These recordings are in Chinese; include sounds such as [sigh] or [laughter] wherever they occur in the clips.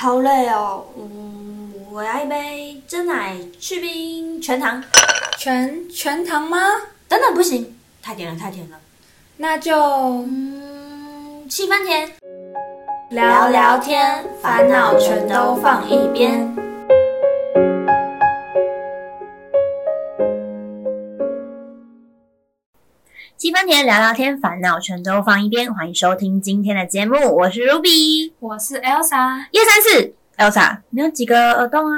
好累哦。嗯，我要一杯真奶去冰全糖。全全糖吗？等等，不行，太甜了，太甜了。那就嗯，七分甜。聊聊天，烦恼全都放一边。七分甜聊聊天，烦恼全都放一边。欢迎收听今天的节目，我是 Ruby，我是 Elsa。一二三四，Elsa，你有几个耳洞啊？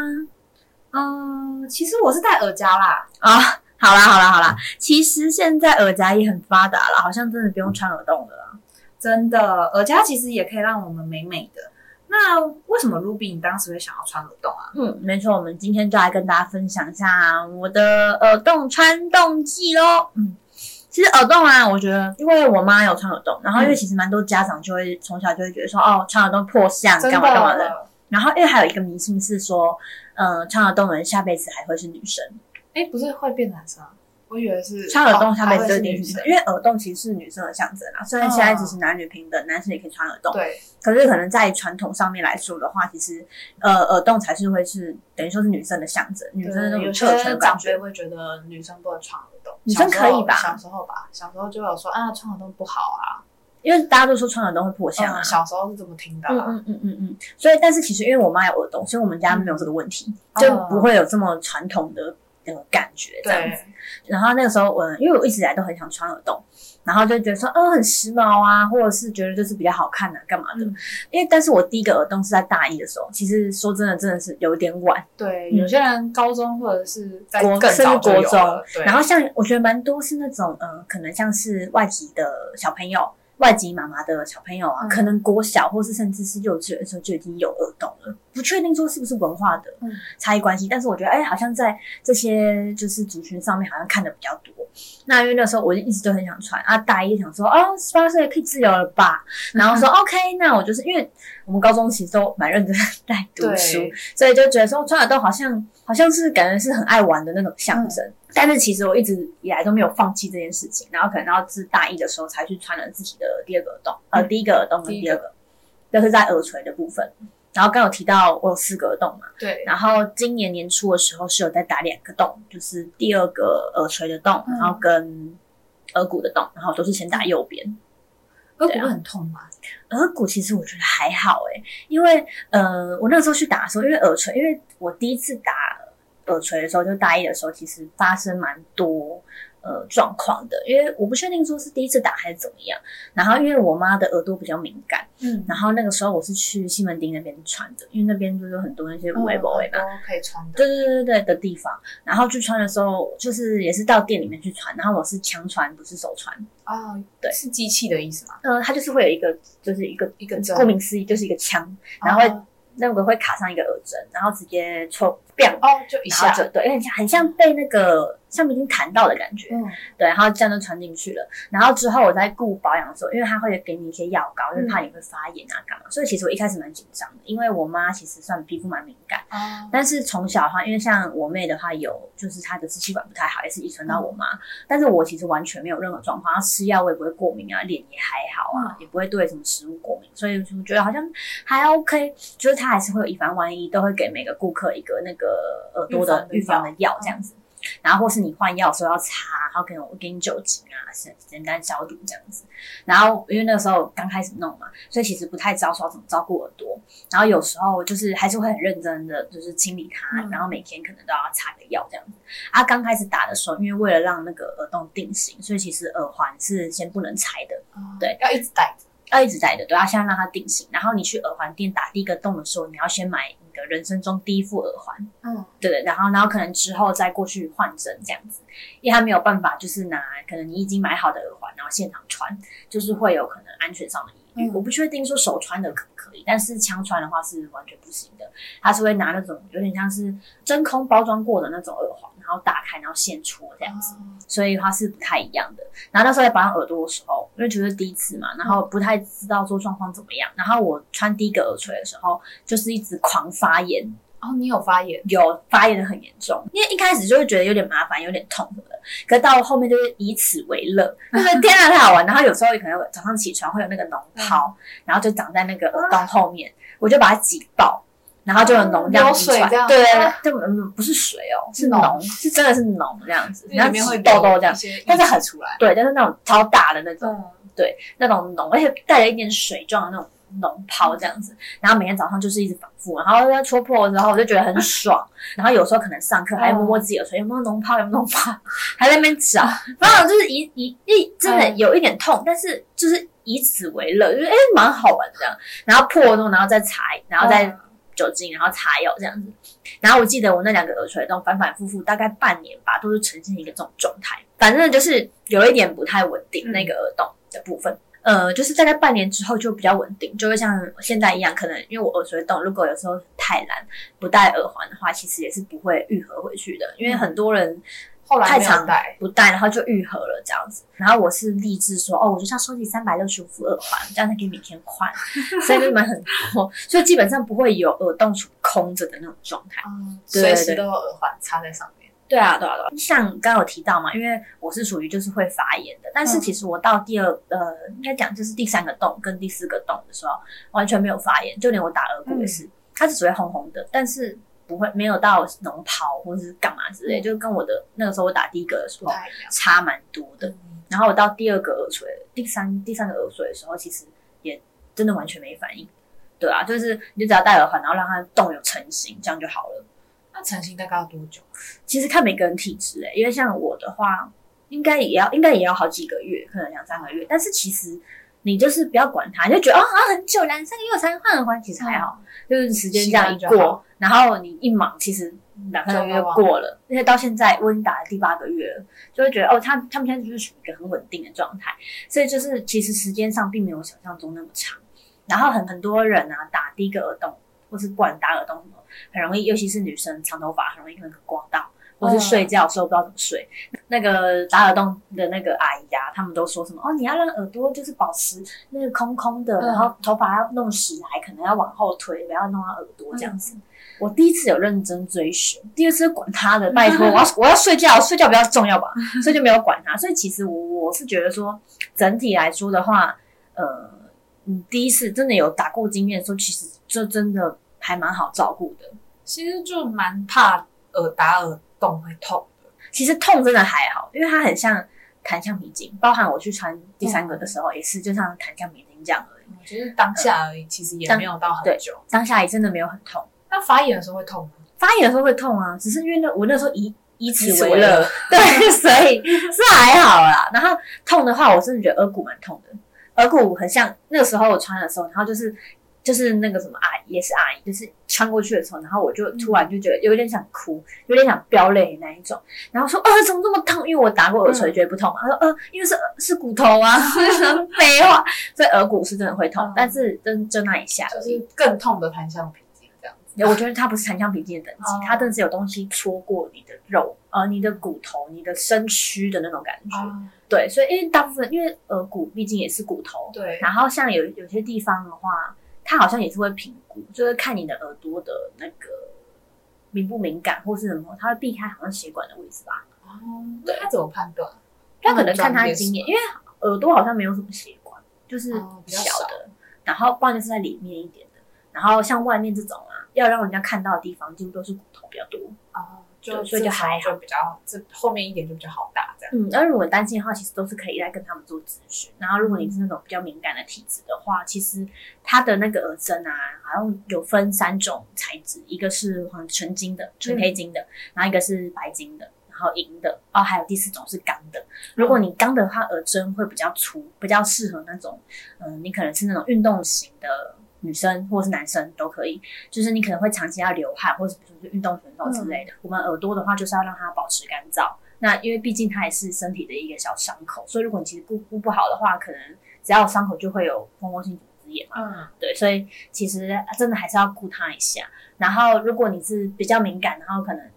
嗯，其实我是戴耳夹啦。啊、好啦好啦好啦，其实现在耳夹也很发达了，好像真的不用穿耳洞了啦。真的，耳夹其实也可以让我们美美的。那为什么 Ruby 你当时会想要穿耳洞啊？嗯，没错，我们今天就来跟大家分享一下我的耳洞穿洞记喽。嗯，其实耳洞啊，我觉得因为我妈有穿耳洞，然后因为其实蛮多家长就会从小就会觉得说，哦，穿耳洞破相干嘛干嘛的。的。然后因为还有一个迷信是说，呃，穿耳洞的人下辈子还会是女生，哎，不是会变男生啊？我以为是穿耳洞下辈子就就一定是女生，因为耳洞其实是女生的象征啊。虽然现在只是男女平等，男生也可以穿耳洞，对，可是可能在传统上面来说的话，其实呃耳洞才是会是等于说是女生的象征，女生的那有种特权感觉。长辈会觉得女生不能穿耳洞，女生可以吧小时候吧，小时候就有说啊，穿耳洞不好啊。因为大家都说穿耳洞会破相啊嗯，。小时候是怎么听的啊。嗯嗯嗯嗯嗯，所以但是其实因为我妈有耳洞，所以我们家没有这个问题，嗯就不会有这么传统的那种感觉这样子。然后那个时候我因为我一直以来都很想穿耳洞，然后就觉得说，嗯，很时髦啊，或者是觉得就是比较好看啊，干嘛的？嗯因为但是我第一个耳洞是在大一的时候，其实说真的，真的是有点晚，对，嗯有些人高中或者是在国更早就有甚至国中然后像我觉得蛮多是那种，呃，可能像是外籍的小朋友。外籍妈妈的小朋友啊，嗯可能国小或是甚至是幼稚园的时候就已经有耳洞了，不确定说是不是文化的嗯差异关系，但是我觉得，哎、好像在这些就是族群上面好像看的比较多。那因为那时候我就一直都很想穿啊，大一想说，哦，十八岁可以自由了吧？[laughs] 然后说、OK，那我就是因为我们高中其实都蛮认真在读书，所以就觉得说穿耳洞好像好像是感觉是很爱玩的那种象征。但是其实我一直以来都没有放弃这件事情，然后可能到自大一的时候才去穿了自己的第二个耳洞，呃，嗯第一个耳洞跟第二个，就是在耳垂的部分。然后刚有提到我有四个耳洞嘛，对，然后今年年初的时候是有在打两个洞，就是第二个耳垂的洞，嗯然后跟耳骨的洞，然后都是先打右边。耳骨会很痛吗？耳骨其实我觉得还好诶、因为呃，我那时候去打的时候，因为耳垂，因为我第一次打耳垂的时候，就大一的时候，其实发生蛮多呃状况的，因为我不确定说是第一次打还是怎么样。然后因为我妈的耳朵比较敏感，嗯，然后那个时候我是去西门町那边穿的，因为那边就是有很多那些无微不微嘛。可以穿的。对对对对对的地方，然后去穿的时候，就是也是到店里面去穿，然后我是枪穿，不是手穿。哦，对是机器的意思吗？呃，它就是会有一个，就是一个一个针顾名思义就是一个枪，然后哦那个会卡上一个耳针，然后直接抽哦，就一下，就对，很像很像被那个橡皮筋弹到的感觉，嗯，对，然后这样就穿进去了。然后之后我在顾保养的时候，因为他会给你一些药膏，因为怕你会发炎啊干嘛，所以其实我一开始蛮紧张的，因为我妈其实算皮肤蛮敏感。哦，但是从小的话，因为像我妹的话有，就是她的支气管不太好，也是遗传到我妈。但是我其实完全没有任何状况，她吃药我也不会过敏啊，脸也还好啊，嗯。也不会对什么食物过敏，所以就觉得好像还 OK。就是她还是会有以防万一，都会给每个顾客一个那个耳朵的预预防的药这样子。然后或是你换药的时候要擦，然后可能我给你酒精啊，简简单消毒这样子。然后因为那个时候刚开始弄嘛，所以其实不太知道说要怎么照顾耳朵。然后有时候就是还是会很认真的，就是清理它，嗯然后每天可能都要擦个药这样子。啊，刚开始打的时候，因为为了让那个耳洞定型，所以其实耳环是先不能拆的，哦对，要一直戴着。要一直戴的，对，要先让它定型。然后你去耳环店打第一个洞的时候，你要先买你的人生中第一副耳环，嗯，对对，然后然后可能之后再过去换针这样子，因为他没有办法就是拿可能你已经买好的耳环，然后现场穿，就是会有可能安全上的疑虑。嗯。我不确定说手穿的可不可以，但是枪穿的话是完全不行的，他是会拿那种有点像是真空包装过的那种耳环，然后打开然后现戳这样子。哦所以它是不太一样的。然后那时候在保养耳朵的时候，因为觉得第一次嘛，然后不太知道说状况怎么样。然后我穿第一个耳垂的时候，就是一直狂发炎，哦，你有发炎？有发炎的很严重。因为一开始就会觉得有点麻烦，有点痛什么的，可是到后面就是以此为乐，就是天啊太好玩。然后有时候也可能早上起床会有那个脓泡，然后就长在那个耳洞后面，我就把它挤爆。然后就有脓这样流滴出来，水这样对啊，对，嗯不是水哦，是是脓脓，是真的是脓这样子，然后里面会痘痘这样但是很出来，对，但是那种超大的那种，对，那种脓，而且带了一点水状的那种脓泡这样子，然后每天早上就是一直反复，然后要戳破的时候我就觉得很爽，然后有时候可能上课还摸摸自己的嘴，有没有脓泡，有没有脓泡，还在那边找，反正就是一一一真的有一点痛，但是就是以此为乐，就是哎蛮好玩这样，然后破了之后，然后再裁，然后再嗯酒精，然后擦药这样子。然后我记得我那两个耳垂洞反反复复大概半年吧，都是呈现一个这种状态，反正就是有一点不太稳定、嗯那个耳洞的部分。呃，就是大概半年之后就比较稳定，就会像现在一样，可能因为我耳垂洞如果有时候太懒不戴耳环的话，其实也是不会愈合回去的，因为很多人后来太长戴，不戴，然后就愈合了这样子。然后我是立志说，哦，我就是要收集三百六十五副耳环，这样才可以每天换，[laughs] 所以就买很多，所以基本上不会有耳洞处空着的那种状态。随时都有耳环插在上面。对啊，对啊，对啊。像刚刚有提到嘛，因为我是属于就是会发炎的，但是嗯其实我到第二呃，应该讲就是第三个洞跟第四个洞的时候，完全没有发炎，就连我打耳骨也是，它是只会红红的，但是不会没有到脓泡或者是干嘛之类，嗯就跟我的那个时候我打第一个的时候差蛮多的。嗯然后我到第二个耳垂、第三第三个耳垂的时候，其实也真的完全没反应。对啊，就是你就只要戴耳环，然后让它洞有成型，这样就好了。那成型大概要多久？其实看每个人体质诶、因为像我的话，应该也要应该也要好几个月，可能两三个月。但是其实你就是不要管它，你就觉得哦好像很久，两三个月我才换耳环，其实还好，就是时间这样一过然后你一忙，其实两三个月就过了。而且到现在我已经打了第八个月了，就会觉得哦，他他们现在就是处于一个很稳定的状态，所以就是其实时间上并没有想象中那么长。然后很很多人啊打第一个耳洞，或是不管打耳洞什么，很容易，尤其是女生长头发，很容易可能刮到，或是睡觉的时候不知道怎么睡。那个打耳洞的那个阿姨啊，他们都说什么哦，你要让耳朵就是保持那个空空的，嗯然后头发要弄实来，可能要往后推，不要弄到耳朵这样子。我第一次有认真追寻，第二次管他的，拜托，我要 [laughs] 我要睡觉，睡觉比较重要吧，所以就没有管他。所以其实我我是觉得说，整体来说的话，呃，你第一次真的有打过经验的时候，其实这真的还蛮好照顾的。其实就蛮怕耳打耳洞会痛的。其实痛真的还好，因为它很像弹橡皮筋，包含我去穿第三个的时候也是，就像弹橡皮筋这样而已。我觉得当下而已，其实也没有到很久。当下也真的没有很痛，那发炎的时候会痛吗？发炎的时候会痛啊，只是因为那我那时候以以以此此为为乐乐，对，[laughs] 所以是还好啦。然后痛的话，我真的觉得耳骨蛮痛的，耳骨很像那个时候我穿的时候，然后就是就是那个什么阿姨也是阿姨，就是穿过去的时候，然后我就突然就觉得有点想哭，有点想飙泪那一种，然后说呃怎么这么痛？因为我打过耳垂，嗯觉得不痛嘛。他说呃因为是是骨头啊，我就想废话，所以耳骨是真的会痛，嗯但是真就那一下。就是更痛的弹橡皮。我觉得它不是弹橡皮筋的等级，哦它真的是有东西戳过你的肉，呃，你的骨头、你的身躯的那种感觉。哦，对，所以因为大部分因为耳骨毕竟也是骨头，对，然后像有有些地方的话，它好像也是会评估，就是看你的耳朵的那个敏不敏感或是什么，它会避开好像血管的位置吧。哦，那它怎么判断？它可能看它的经验，因为耳朵好像没有什么血管，就是小的，然后不然就是在里面一点的，然后像外面这种啊，要让人家看到的地方，几乎都是骨头比较多。哦，就所以就还好就比较这后面一点就比较好打这样。嗯，那如果担心的话，其实都是可以来跟他们做咨询。然后，如果你是那种比较敏感的体质的话，其实它的那个耳针啊，好像有分三种材质，一个是纯金的、纯黑金的，然后一个是白金的，然后银的，哦，还有第四种是钢的。如果你钢的话，耳针会比较粗，比较适合那种，嗯、你可能是那种运动型的。女生或是男生都可以，就是你可能会长期要流汗，或是比如说运动选手之类的。我们耳朵的话，就是要让它保持干燥，那因为毕竟它也是身体的一个小伤口，所以如果你其实顾顾不好的话，可能只要有伤口就会有蜂窝性组织炎嘛。嗯，对，所以其实真的还是要顾它一下。然后如果你是比较敏感，然后可能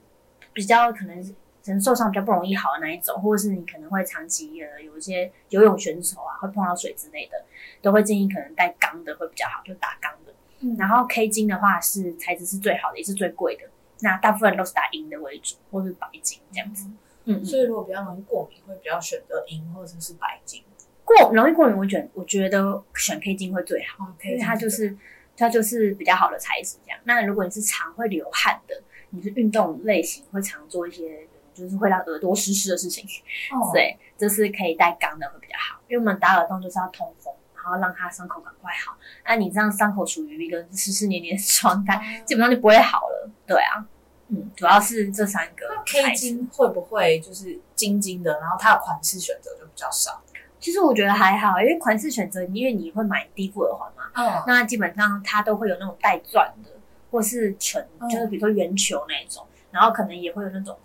比较可能可能受伤比较不容易好的那一种，或者是你可能会长期呃有一些游泳选手啊会碰到水之类的，都会建议可能带钢的会比较好，就打钢的。嗯然后 K 金的话是材质是最好的，也是最贵的。那大部分人都是打银的为主，或是白金这样子。嗯，嗯所以如果比较容易过敏，会比较选择银或者是白金。过容易过敏，我觉得我觉得选 K 金会最好，因为它就是它就是比较好的材质这样。那如果你是常会流汗的，你是运动类型，会常做一些就是会让耳朵湿湿的事情，哦，对，就是可以带钢的会比较好，因为我们打耳洞就是要通风，然后让它伤口赶快好。那你这样伤口处于一个湿湿黏黏的状态，基本上就不会好了。对啊，嗯，主要是这三个那 K 金会不会就是金金的，然后它的款式选择就比较少？其实我觉得还好，因为款式选择，因为你会买低副耳环嘛，嗯，那基本上它都会有那种带钻的，或是纯，嗯就是比如说圆球那一种，然后可能也会有那种呃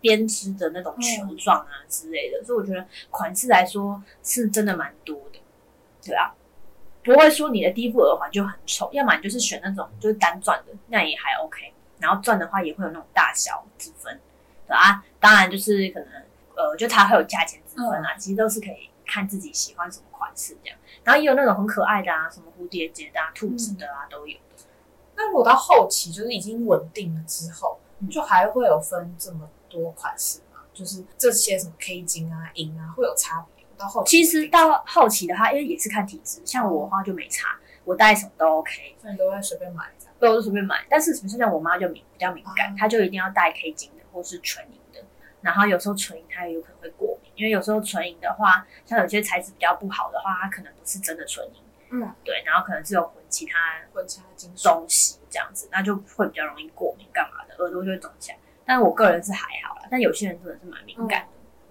编织的那种球状啊之类的，所以我觉得款式来说是真的蛮多的，对啊，不会说你的第一副耳环就很丑，要么你就是选那种就是单钻的，那也还 OK，然后钻的话也会有那种大小之分，对啊，当然就是可能呃，就它会有价钱之分啊，其实都是可以看自己喜欢什么款式这样，然后也有那种很可爱的啊，什么蝴蝶结的啊、兔子的啊都有。那如果到后期就是已经稳定了之后，嗯。就还会有分这么多款式嘛？就是这些什么 K 金啊、银啊会有差别？到后期其实到后期的话，因为也是看体质，像我的话就没差，我戴什么都 OK，所以你都会随便买。对，我就随便买。但是比如说像我妈就敏比较敏感哦，她就一定要戴 K 金的或是纯银的。然后有时候纯银它也有可能会过敏，因为有时候纯银的话，像有些材质比较不好的话，它可能不是真的纯银，嗯，对，然后可能是有混其他混其他金属。东西这样子，那就会比较容易过敏干嘛的，耳朵就会肿起来。但我个人是还好啦，但有些人真的是蛮敏感的，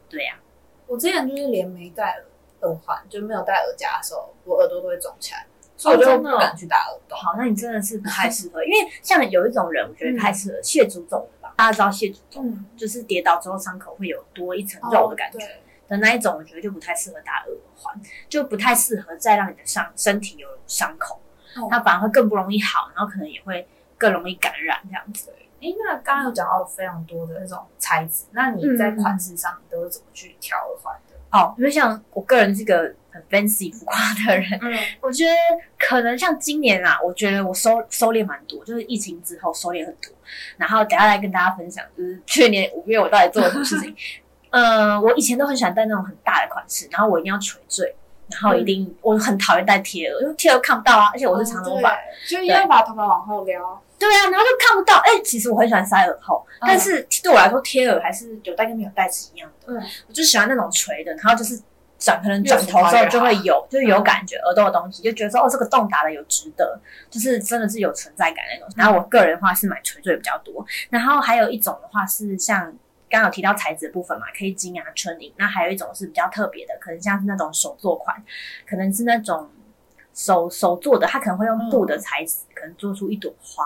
对呀、我之前就是连没戴耳耳环，就没有戴耳夹的时候，我耳朵都会肿起来，所以我就不敢去打耳洞。好，那你真的是不太适合，因为像有一种人，我觉得太适合蟹足肿的吧？大家知道蟹足肿，嗯，就是跌倒之后伤口会有多一层肉的感觉、的那一种，我觉得就不太适合打耳环，就不太适合再让你的伤身体有伤口，哦它反而会更不容易好，然后可能也会更容易感染这样子。诶，那刚刚有讲到非常多的那种材质，那你在款式上你都是怎么去挑耳环的？哦，因为像我个人是个很 fancy 浮夸的人，嗯，我觉得可能像今年啊，我觉得我收收敛蛮多，就是疫情之后收敛很多。然后等下来跟大家分享，就是去年五月我到底做了什么事情。[laughs] 呃，我以前都很喜欢戴那种很大的款式，然后我一定要垂坠，然后一定、我很讨厌戴贴耳，因为贴耳看不到啊，而且我是长头发，就一定要把头发往后撩。对啊，然后就看不到。哎、其实我很喜欢塞耳后，嗯。但是对我来说贴耳还是有戴跟没有戴是一样的。嗯，我就喜欢那种垂的，然后就是转可能转头之后就会有，就是有感觉耳朵的东西，就觉得说哦这个洞打的有值得，就是真的是有存在感那种。然后我个人的话是买垂坠比较多，然后还有一种的话是像刚刚有提到材质的部分嘛可以金啊、纯银，那还有一种是比较特别的，可能像是那种手作款，可能是那种手手做的，它可能会用布的材质，可能做出一朵花，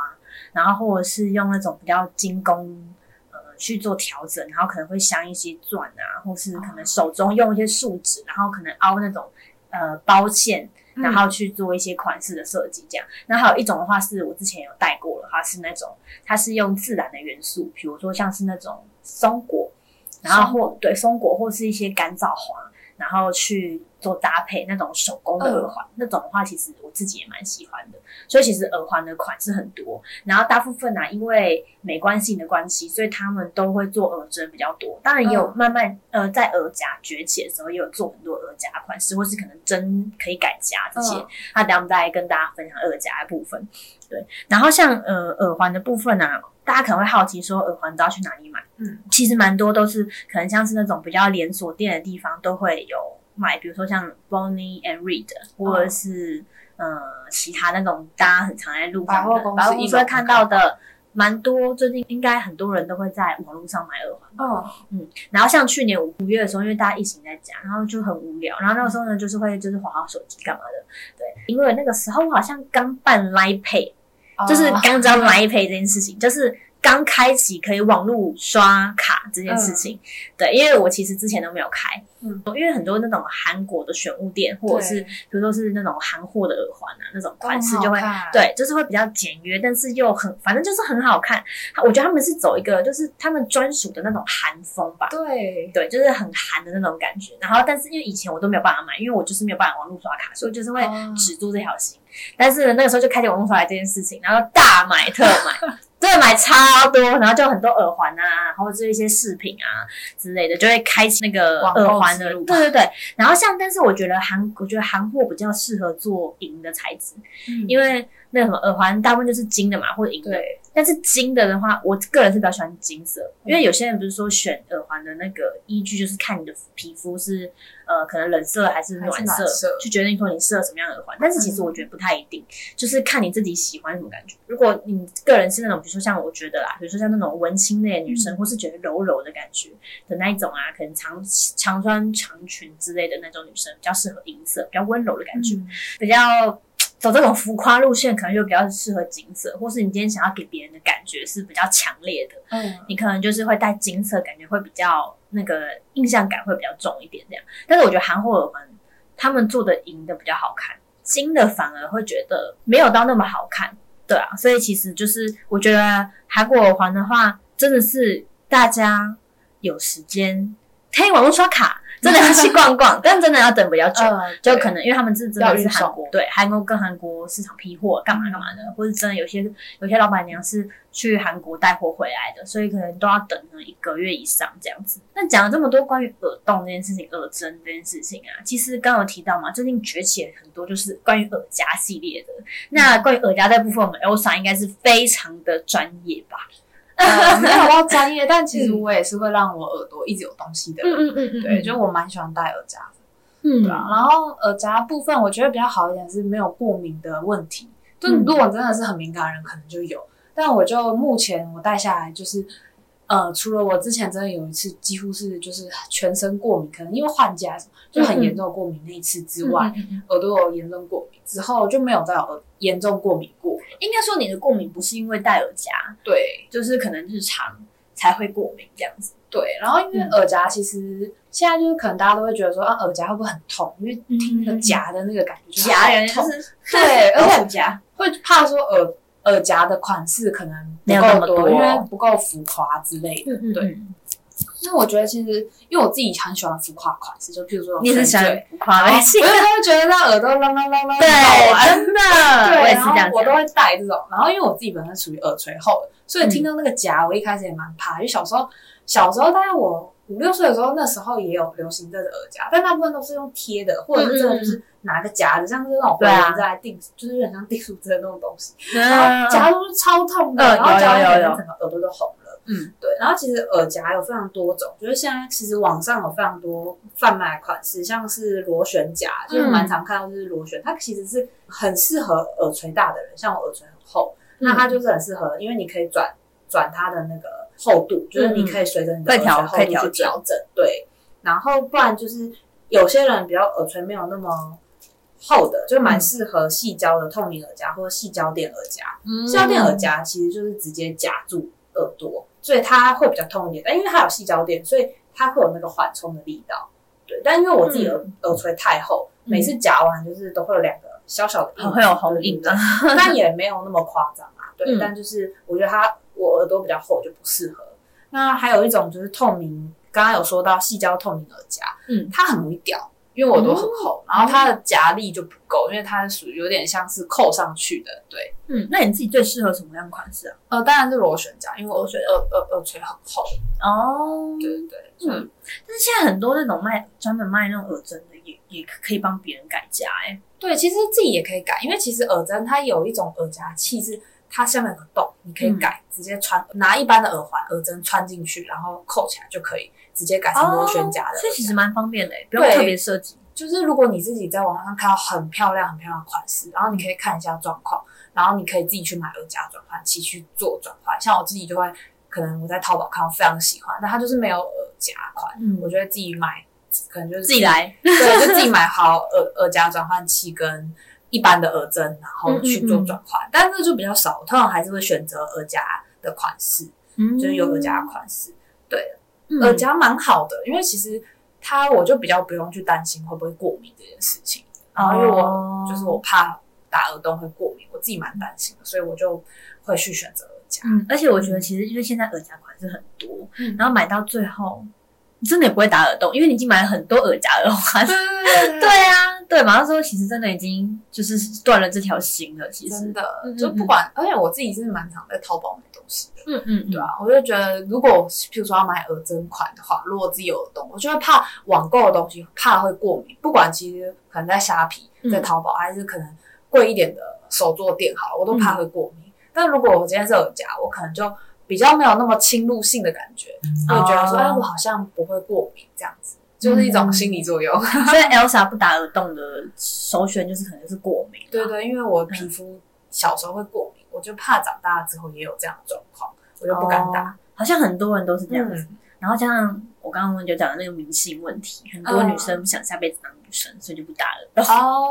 然后或者是用那种比较精工。呃，去做调整，然后可能会镶一些钻啊，或是可能手中用一些树脂，然后可能凹那种呃包线，然后去做一些款式的设计，这样。那还有一种的话，是我之前有带过了，它，是那种它是用自然的元素，比如说像是那种松果，然后或对松果或是一些干燥花，然后去做搭配那种手工的耳环，那种的话，其实我自己也蛮喜欢的。所以其实耳环的款式很多，然后大部分呢、啊，因为美观性的关系，所以他们都会做耳针比较多。当然也有慢慢、呃，在耳夹崛起的时候，也有做很多耳夹款式，或是可能针可以改夹这些。嗯那等下我们再来跟大家分享耳夹的部分。对，然后像呃耳环的部分呢、啊，大家可能会好奇说耳环都要去哪里买？嗯，其实蛮多都是可能像是那种比较连锁店的地方都会有卖，比如说像 Bonnie and Reed，或者是、呃其他那种大家很常在路上的百货公司百货公一楼司会看到的。蛮多，最近应该很多人都会在网络上买耳环。哦嗯，然后像去年五五月的时候，因为大家疫情在家，然后就很无聊，然后那个时候呢，就是会就是滑滑手机干嘛的，对，因为那个时候我好像刚办 Line Pay，就是哦刚知道 Line Pay 这件事情，就是刚开启可以网络刷卡这件事情。对，因为我其实之前都没有开，嗯，因为很多那种韩国的选物店，或者是比如说是那种韩货的耳环啊，那种款式就会对，就是会比较简约，但是又很反正就是很好看。我觉得他们是走一个就是他们专属的那种韩风吧。对，对，就是很韩的那种感觉。然后，但是因为以前我都没有办法买，因为我就是没有办法网络刷卡，所以就是会哦止住这条心。但是那个时候就开始网络出来这件事情，然后大买特买。[laughs] 真的买超多，然后就很多耳环啊，或者是一些饰品啊之类的，就会开启那个耳环的路。对对对，然后像，但是我觉得韩，我觉得韩货比较适合做银的材质，因为那什么耳环大部分就是金的嘛，或者银的。但是金的的话，我个人是比较喜欢金色，因为有些人不是说选耳环的那个依据就是看你的皮肤是呃可能冷色还是暖色，就决定说你适合什么样的耳环。但是其实我觉得不太一定，就是看你自己喜欢什么感觉。如果你个人是那种，比如说像我觉得啦，比如说像那种文青类的女生，或是觉得柔柔的感觉的那一种啊，可能长长穿长裙之类的那种女生，比较适合银色，比较温柔的感觉，比较。走这种浮夸路线，可能就比较适合金色，或是你今天想要给别人的感觉是比较强烈的，嗯，你可能就是会戴金色，感觉会比较那个印象感会比较重一点这样。但是我觉得韩货耳环他们做的银的比较好看，金的反而会觉得没有到那么好看，对啊。所以其实就是我觉得韩国耳环的话，真的是大家有时间可以网络刷卡。真的要去逛逛，[laughs] 但真的要等比较久，就可能因为他们是真的是韩国，对韩国跟韩国市场批货干嘛干嘛的，或者真的有些有些老板娘是去韩国带货回来的，所以可能都要等一个月以上这样子。那讲了这么多关于耳洞这件事情、耳针这件事情啊，其实刚刚有提到嘛，最近崛起了很多就是关于耳夹系列的。那关于耳夹这部分，我们 Elsa 应该是非常的专业吧？[laughs] 没有到专业，但其实我也是会让我耳朵一直有东西的。嗯嗯嗯嗯，对，就我蛮喜欢戴耳夹的。嗯，对啊。然后耳夹部分，我觉得比较好一点是没有过敏的问题。就如果真的是很敏感的人，可能就有。但我就目前我戴下来就是。呃，除了我之前真的有一次几乎是就是全身过敏，可能因为换家就很严重过敏那一次之外，耳朵有严重过敏之后就没有再有严重过敏过。应该说你的过敏不是因为戴耳夹，对，就是可能日常才会过敏这样子。对，然后因为耳夹其实现在就是可能大家都会觉得说啊，耳夹会不会很痛？因为听那个夹的那个感觉夹人痛，对，[laughs] 而且夹会怕说耳。耳夹的款式可能不够多，因为不够浮夸之类的。对，那我觉得其实，因为我自己很喜欢浮夸款式，就譬如说，你是喜欢浮夸类型，因为他会觉得那耳朵啷啷啷啷，对，真的，[laughs] 对，然后我都会戴这种。然后因为我自己本身属于耳垂厚的，所以听到那个夹，我一开始也蛮怕，因为小时候，小时候大概我。五六岁的时候，那时候也有流行这个耳夹，但大部分都是用贴的，或者是真的就是拿个夹子，像是那种别人在定，就是有点像订书针那种东西，然后夹都是超痛的，然后夹完整个耳朵都红了。嗯，对。然后其实耳夹有非常多种，就是现在其实网上有非常多贩卖款式，像是螺旋夹，就是蛮常看到就是螺旋，它其实是很适合耳垂大的人，像我耳垂很厚，那它就是很适合，因为你可以转转它的那个。厚度就是你可以随着你的耳垂厚度去调整，对。然后不然就是有些人比较耳垂没有那么厚的，就蛮适合细胶的透明耳夹或者细胶垫耳夹。细胶垫耳夹其实就是直接夹住耳朵，所以它会比较痛一点。但因为它有细胶垫，所以它会有那个缓冲的力道。对。但因为我自己耳耳垂太厚，每次夹完就是都会有两个小小的印，会有红印的，[laughs] 但也没有那么夸张啊。对。但就是我觉得它。我耳朵比较厚就不适合。那还有一种就是透明，刚刚有说到细胶透明耳夹，嗯，它很容易掉，因为我耳朵很厚，然后它的夹力就不够，因为它是属于有点像是扣上去的。对，嗯，那你自己最适合什么样款式啊？呃，当然是螺旋夹，因为螺旋耳耳耳垂很厚。哦，对对对，嗯。但是现在很多那种卖专门卖那种耳针的，也也可以帮别人改夹，哎，对，其实自己也可以改，因为其实耳针它有一种耳夹器是。它下面有个洞，你可以改，直接穿拿一般的耳环耳针穿进去，然后扣起来就可以直接改成螺旋夹的。这其实蛮方便的，不用特别设计。就是如果你自己在网上看到很漂亮、很漂亮的款式，然后你可以看一下状况，然后你可以自己去买耳夹转换器去做转换。像我自己就会，可能我在淘宝看，到非常喜欢，但它就是没有耳夹款，我觉得自己买可能就是自己来，对，就自己买好耳耳夹转换器跟。一般的耳针，然后去做转换，但是就比较少，通常还是会选择耳夹的款式，就是有耳夹款式。对，耳夹蛮好的，因为其实它我就比较不用去担心会不会过敏这件事情。然后因为我就是我怕打耳洞会过敏，我自己蛮担心的，所以我就会去选择耳夹。嗯，而且我觉得其实因为现在耳夹款式很多，然后买到最后。真的也不会打耳洞，因为你已经买了很多耳夹耳环。对对对 [laughs] 对啊，对马上说其实真的已经就是断了这条心了。其实真的嗯就不管，而且我自己是蛮常在淘宝买东西的。嗯嗯，对啊，我就觉得，如果譬如说要买耳针款的话，如果自己有耳洞，我就会怕网购的东西怕会过敏。不管其实可能在虾皮、嗯在淘宝，还是可能贵一点的手作店好了，我都嗯怕会过敏。但如果我今天是耳夹，我可能就比较没有那么侵入性的感觉，会觉得说，哦哎，我好像不会过敏这样子，就是一种心理作用。[laughs] 所以 Elsa 不打耳洞的首选就是可能是过敏。对对，因为我皮肤小时候会过敏，我就怕长大之后也有这样的状况，我就不敢打。哦好像很多人都是这样子。嗯然后加上我刚刚就讲的那个迷信问题，很多女生不想下辈子当女生，所以就不打耳洞。哦，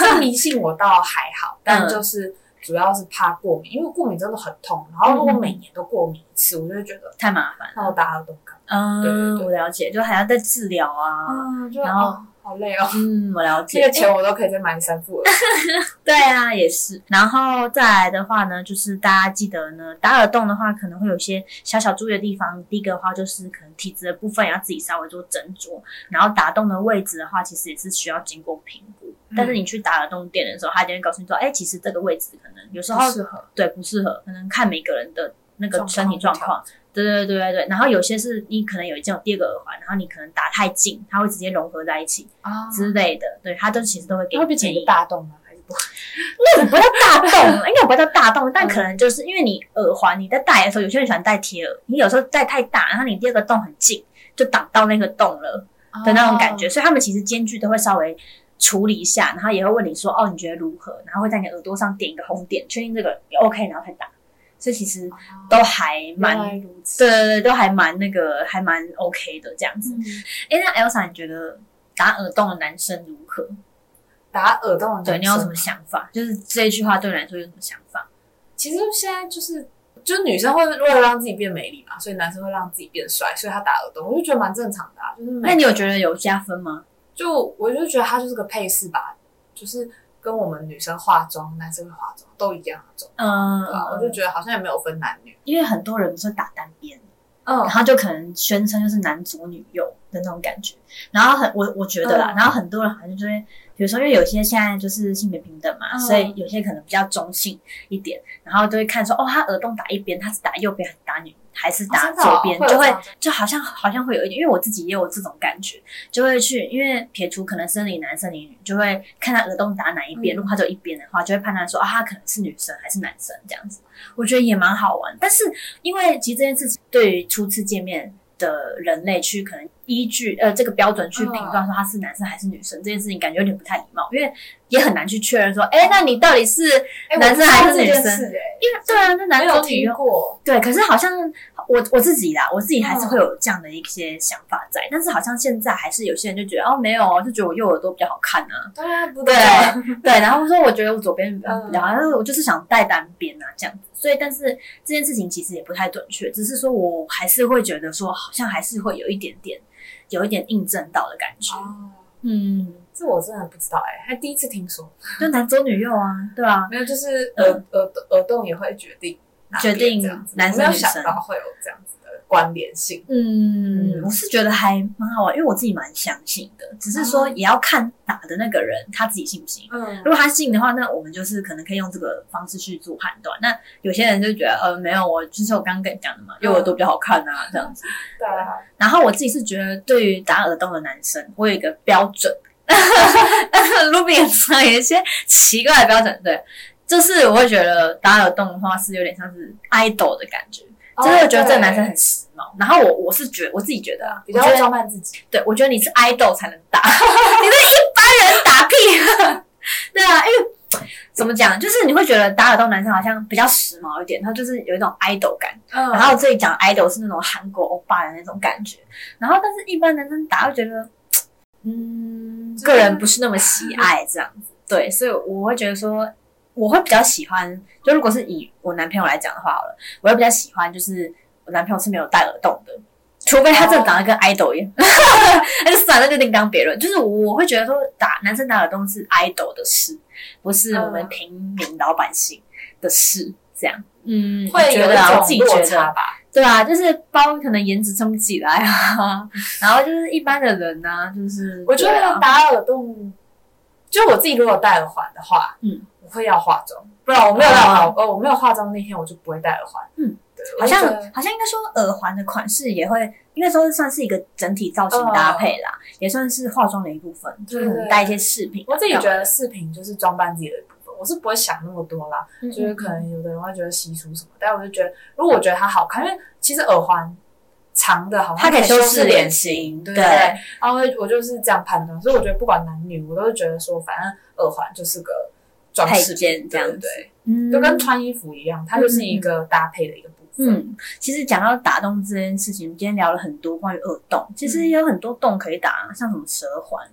这迷信我倒还好，[laughs] 但嗯就是主要是怕过敏，因为过敏真的很痛。然后如果每年都过敏一次，我就会觉得太麻烦了。那我打耳洞干嗯，对我了解，就还要再治疗啊。嗯，然后哦好累哦，嗯，我了解。这个钱我都可以再买三副了。[laughs] 对啊，也是。然后再来的话呢，就是大家记得呢，打耳洞的话可能会有一些小小注意的地方。第一个的话就是可能体质的部分也要自己稍微做斟酌。然后打洞的位置的话，其实也是需要经过评估。但是你去打耳洞店的时候，他就会告诉你说，哎，其实这个位置可能有时候不适合对不适合，可能看每个人的那个身体状况。对对对对对，然后有些是你可能有一件有第二个耳环，然后你可能打太近，它会直接融合在一起啊之类的，对，它都其实都会给建议。大洞吗？还是不会？[laughs] 那种不叫大洞，应该不叫大洞，但可能就是因为你耳环你在戴的时候，有些人喜欢戴贴耳，你有时候戴太大，然后你第二个洞很近，就挡到那个洞了的那种感觉，所以他们其实间距都会稍微处理一下，然后也会问你说哦你觉得如何，然后会在你耳朵上点一个红点，确定这个也 OK，然后才打，所以其实哦都还蛮。对对对，都还蛮那个还蛮 OK 的这样子。嗯哎、那 Elsa 你觉得打耳洞的男生如何？打耳洞的男对你有什么想法？就是这一句话对你来说有什么想法？其实现在就是，就是女生会为了让自己变美丽嘛，所以男生会让自己变帅，所以他打耳洞，我就觉得蛮正常的、啊。就是那你有觉得有加分吗？就我就觉得它就是个配饰吧，就是跟我们女生化妆、男生会化妆都一样那种，嗯对吧、我就觉得好像也没有分男女。因为很多人不是打单边，嗯然后就可能宣称就是男左女右的那种感觉。然后很我我觉得啦，嗯然后很多人好像就会，比如说因为有些现在就是性别平等嘛，嗯所以有些可能比较中性一点，然后就会看说哦，他耳洞打一边，他是打右边还是打女还是打左边，就会就好像好像会有一点，因为我自己也有这种感觉，就会去因为撇除可能生理男生理女，就会看他耳洞打哪一边，嗯如果他只有一边的话，就会判断说啊，他可能是女生还是男生这样子。我觉得也蛮好玩，但是因为其实这件事情对于初次见面的人类去可能依据呃这个标准去评断说他是男生还是女生、这件事情，感觉有点不太礼貌，因为也很难去确认说，哎，那你到底是哎男生还是女生？因为对啊，那男没有听左女右。过。对，可是好像我我自己啦，我自己还是会有这样的一些想法在，但是好像现在还是有些人就觉得哦没有哦，就觉得我右耳朵比较好看啊，对啊不对对，然后说我觉得我左边比较嗯比较好，但是我就是想戴单边啊这样子，所以但是这件事情其实也不太准确，只是说我还是会觉得说好像还是会有一点点有一点印证到的感觉，哦，嗯，这我真的不知道哎，还第一次听说。就男左女右啊，对啊，没有，就是耳耳耳洞也会决定决定男生女生想到会有这样子的关联性。嗯，嗯我是觉得还蛮好玩，因为我自己蛮相信的，只是说也要看打的那个人他自己信不信。嗯如果他信的话，那我们就是可能可以用这个方式去做判断。那有些人就觉得，呃，没有，我就是我刚刚跟你讲的嘛，右耳朵比较好看啊，这样子。对啊，然后我自己是觉得，对于打耳洞的男生，我有一个标准。[laughs] [laughs] Ruby 脸上有一些奇怪的标准，对，就是我会觉得打耳洞的话是有点像是 idol 的感觉，就是我觉得这个男生很时髦。然后我我是觉得我自己觉得啊，比较会装扮自己。对，我觉得你是 idol 才能打，[laughs] 你是一般人打屁。[laughs] 对啊，因为怎么讲，就是你会觉得打耳洞男生好像比较时髦一点，他就是有一种 idol 感。嗯然后这里讲 idol 是那种韩国欧巴的那种感觉，然后但是一般男生打会觉得，嗯，个人不是那么喜爱这样子。对，所以我会觉得说，我会比较喜欢，就如果是以我男朋友来讲的话好了，我会比较喜欢就是我男朋友是没有戴耳洞的。除非他真的长得跟 idol 一样，[laughs] 那就算了，那就另当别论。就是我会觉得说打男生打耳洞是 idol 的事，不是我们嗯平民老百姓的事。这样，嗯，会有一种自己觉得落差吧。对啊，就是包可能颜值撑不起来啊，[laughs] 然后就是一般的人呢、就是我觉得打耳洞就我自己如果戴耳环的话，嗯，我会要化妆，不然我没有戴耳环，呃，我没有化妆那天我就不会戴耳环。嗯，对，好像好像应该说耳环的款式也会，应该说算是一个整体造型搭配啦，也算是化妆的一部分，就是可能戴一些饰品。我自己觉得饰品就是装扮自己的一部分，我是不会想那么多啦。嗯，就是可能有的人会觉得稀疏什么，但我就觉得，如果我觉得它好看，因为其实耳环长的好像它可以修修饰脸脸型对对不对？然后我就是这样判断，所以我觉得不管男女，我都是觉得说，反正耳环就是个装饰配件这样子对对嗯，就跟穿衣服一样，它就是一个搭配的一个部分。嗯，其实讲到打洞这件事情，今天聊了很多关于耳洞，其实也有很多洞可以打，像什么舌环、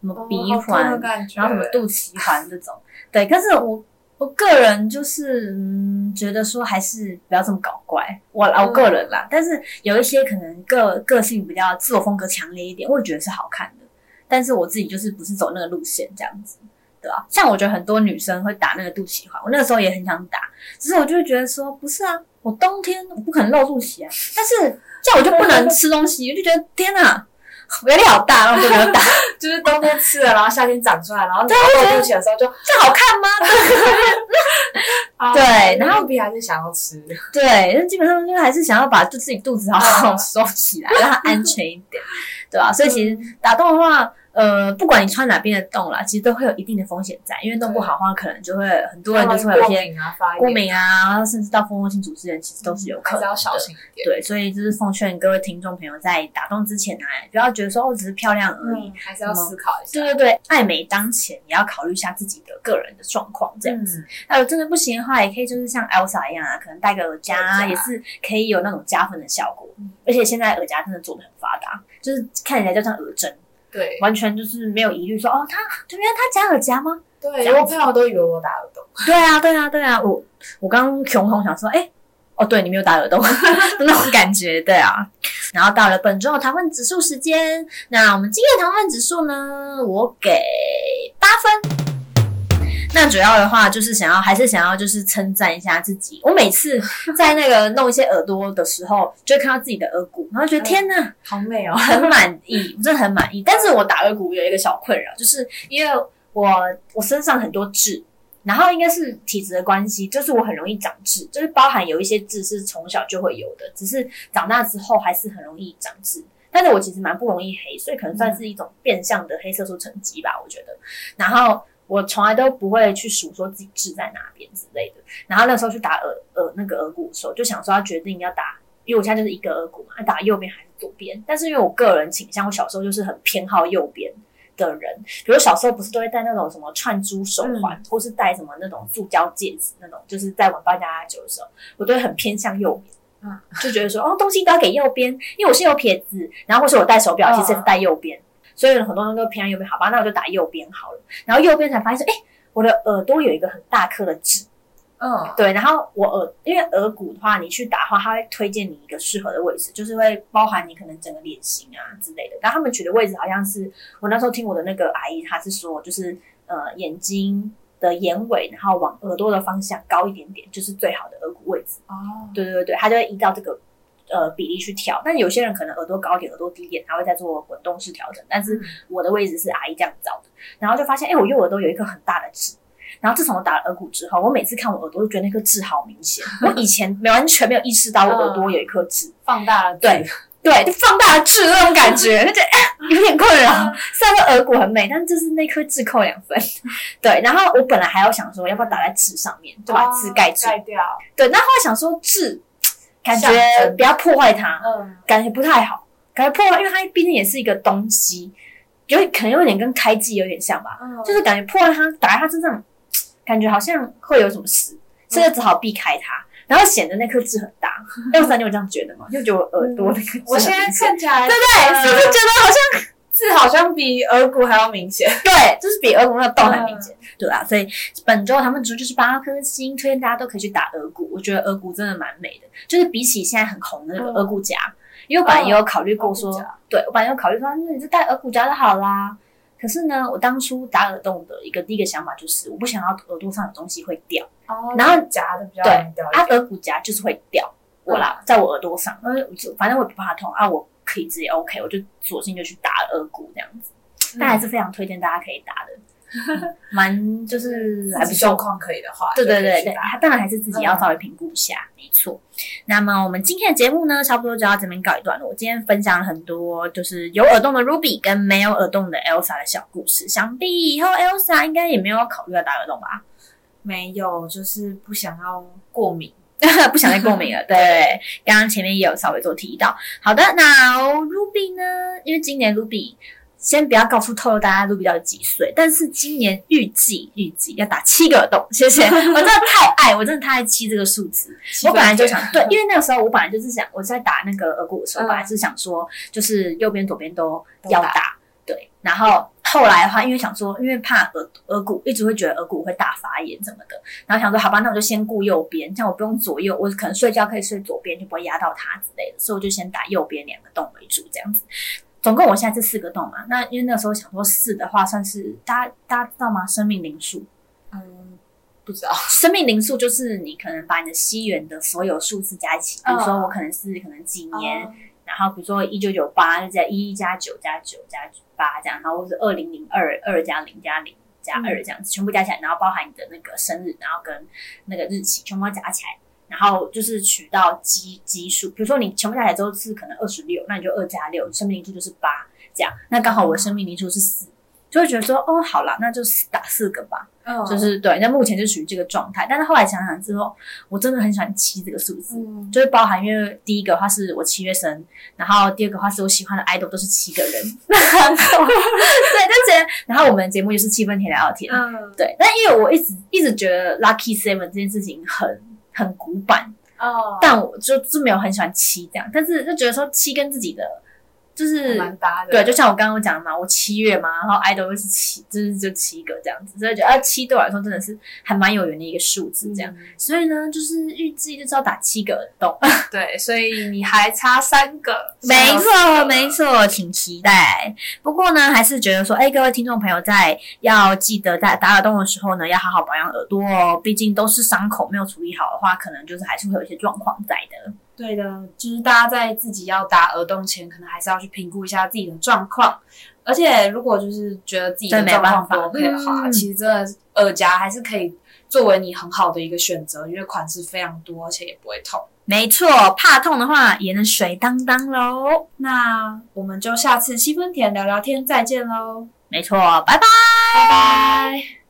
什么鼻环，然后什么肚脐环这种。对，可是我我个人就是嗯，觉得说还是不要这么搞怪，我我个人啦。但是有一些可能个个性比较自我风格强烈一点，我也觉得是好看的。但是我自己就是不是走那个路线这样子。像我觉得很多女生会打那个肚脐环，我那个时候也很想打，只是我就会觉得说，不是啊，我冬天我不可能露肚脐啊，但是这样我就不能吃东西，我就觉得天哪，我压力好大，然后就没有打，[laughs] 就是冬天吃了，然后夏天长出来，然后你对露肚脐的时候就这好看吗？[laughs] 啊对然后比还是想要吃。对，那基本上就还是想要把就自己肚子好好收起来，让它安全一点，对吧、所以其实打洞的话，呃，不管你穿哪边的洞啦，其实都会有一定的风险在，因为弄不好的话，可能就会很多人就是会有一些过敏啊、甚至到蜂窝性组织炎，其实都是有可能要小心一点。对，所以就是奉劝各位听众朋友，在打洞之前呢、不要觉得说哦只是漂亮而已。嗯，还是要思考一下。对对对，爱美当前，也要考虑一下自己的个人的状况，这样子。嗯如果真的不行的话，也可以就是像 Elsa 一样啊，可能戴个耳夹啊，也是可以有那种加分的效果嗯。而且现在耳夹真的做的很发达，就是看起来就像耳针，对完全就是没有疑虑说哦，他原来他夹耳夹吗？对，我朋友都以为我打耳洞。对啊，对啊，对啊，我我刚刚穷红想说，哎、哦，对你没有打耳洞 [laughs] 那种感觉，对啊。然后到了本周的糖分指数时间，那我们今天的糖分指数呢，我给八分。那主要的话就是想要，还是想要就是称赞一下自己。我每次 [laughs] 在那个弄一些耳朵的时候，就会看到自己的耳骨，然后觉得天呐，好美哦！很 [laughs] 满意，我真的很满意。但是我打耳骨有一个小困扰，就是因为我我身上很多痣，然后应该是体质的关系，就是我很容易长痣，就是包含有一些痣是从小就会有的，只是长大之后还是很容易长痣。但是我其实蛮不容易黑，所以可能算是一种变相的黑色素沉积吧，我觉得。然后我从来都不会去数说自己痣在哪边之类的。然后那时候去打耳耳那个耳骨的时候，就想说要决定要打，因为我现在就是一个耳骨嘛，要打右边还是左边。但是因为我个人倾向，我小时候就是很偏好右边的人，比如小时候不是都会戴那种什么串珠手环，或是戴什么那种塑胶戒指那种，就是在玩八加九的时候，我都会很偏向右边。嗯，就觉得说哦，东西都要给右边，因为我是右撇子，然后或是我戴手表，嗯其实也是戴右边，所以很多人都偏向右边。好吧，那我就打右边好了。然后右边才发现说，哎、我的耳朵有一个很大颗的痣，嗯，对，然后我耳因为耳骨的话，你去打的话，它会推荐你一个适合的位置，就是会包含你可能整个脸型啊之类的。然后他们取的位置好像是我那时候听我的那个阿姨，她是说就是呃眼睛的眼尾，然后往耳朵的方向高一点点，就是最好的耳骨位置。哦，对对对对，他就会依照这个呃比例去调。但有些人可能耳朵高一点，耳朵低一点，他会再做滚动式调整。但是我的位置是阿姨这样找的，然后就发现，哎，我右耳朵有一颗很大的痣。然后自从我打了耳骨之后，我每次看我耳朵，就觉得那颗痣好明显。[laughs] 我以前没完全没有意识到我耳朵有一颗痣，放大了，对，对，就放大了痣那种感觉，就觉得哎有点困扰。[laughs] 虽然说耳骨很美，但是就是那颗痣扣两分。[laughs] 对，然后我本来还要想说，要不要打在痣上面，就把痣盖住。盖掉，对，那后来想说痣，感觉不要破坏它，嗯，感觉不太好，感觉破坏，因为它毕竟也是一个东西，有可能有点跟开机有点像吧，嗯。就是感觉破坏它，打在它身上，[tsk] 感觉好像会有什么事，所以只好避开它。然后显得那颗痣很大，[laughs] 要不然你有这样觉得吗？就觉得我耳朵那个痣我现在看起来，对不对？是不是觉得好像字好像比耳骨还要明显？[laughs] 对，就是比耳骨那个洞还明显，对吧、所以本周他们组就是八颗星，推荐大家都可以去打耳骨。我觉得耳骨真的蛮美的，就是比起现在很红的那个嗯耳骨夹，因为我本来也有考虑过说，对我本来有考虑说，那你就戴耳骨夹就好啦。可是呢，我当初打耳洞的一个第一个想法就是，我不想要耳朵上有东西会掉，哦然后夹的比较对容易掉啊，耳骨夹就是会掉我啦，在我耳朵上，因为我就反正我也不怕痛啊，我可以直接 OK，我就索性就去打耳骨这样子。但还是非常推荐大家可以打的。蛮 [laughs] 就是还不状况可以的话，对对对对，他当然还是自己要稍微评估一下，没错。那么我们今天的节目呢，差不多就要这边告一段落。我今天分享了很多就是有耳洞的 Ruby 跟没有耳洞的 Elsa 的小故事，想必以后 Elsa 应该也没有考虑要打耳洞吧？没有，就是不想要过敏。[laughs] 不想再过敏了。[laughs] 对，刚刚前面也有稍微做提到。好的，那 Ruby 呢？因为今年 Ruby 先不要告诉透露大家 Ruby 到底几岁，但是今年预计预计要打七个耳洞。谢谢，[laughs] 我真的太爱，我真的太爱七这个数字。我本来就想对，因为那个时候我本来就是想我在打那个耳骨的时候，嗯本来是想说就是右边左边都要打然后。后来的话，因为想说，因为怕耳耳骨，一直会觉得耳骨会大发炎什么的，然后想说，好吧，那我就先顾右边，这样我不用左右，我可能睡觉可以睡左边，就不会压到它之类的，所以我就先打右边两个洞为主，这样子。总共我现在是四个洞嘛，那因为那个时候想说四的话，算是大家大家知道吗？生命灵数，嗯，不知道。[laughs] 生命灵数就是你可能把你的西元的所有数字加一起，比如说嗯我可能是可能几年，哦然后比如说一九九八就在一加九加九加八这样，然后或是二零零二二加零加零加二这样子，全部加起来，然后包含你的那个生日，然后跟那个日期全部加起来，然后就是取到基基数，比如说你全部加起来之后是可能二十六，那你就二加六，生命灵数就是八这样，那刚好我的生命灵数是四。就会觉得说，哦，好啦，那就打四个吧。嗯。就是对，那目前就属于这个状态。但是后来想想之后，我真的很喜欢七这个数字，嗯，就是包含因为第一个话是我七月生，然后第二个话是我喜欢的 idol 都是七个人，[laughs] 然后对，就觉得，然后我们的节目就是七分甜聊聊天，嗯。对。但因为我一直一直觉得 lucky seven 这件事情很很古板，哦，但我就是没有很喜欢七这样，但是就觉得说七跟自己的就是蛮搭的。对，就像我刚刚讲的嘛，我七月嘛，然后 idol 又是七，就是就七个这样子，所以觉得啊七对我来说真的是还蛮有缘的一个数字这样。嗯所以呢，就是预计就是要打七个耳洞，[laughs] 对，所以你还差三个。没错没错，请期待。不过呢，还是觉得说，哎，各位听众朋友在要记得在打耳洞的时候呢，要好好保养耳朵哦，毕竟都是伤口，没有处理好的话，可能就是还是会有一些状况在的。对的，就是大家在自己要打耳洞前，可能还是要去评估一下自己的状况。而且，如果就是觉得自己的状况不 OK 的话，嗯其实真的耳夹还是可以作为你很好的一个选择，因为款式非常多，而且也不会痛。没错，怕痛的话也能水当当喽。那我们就下次七分甜聊聊天再见喽，没错，拜拜。拜拜。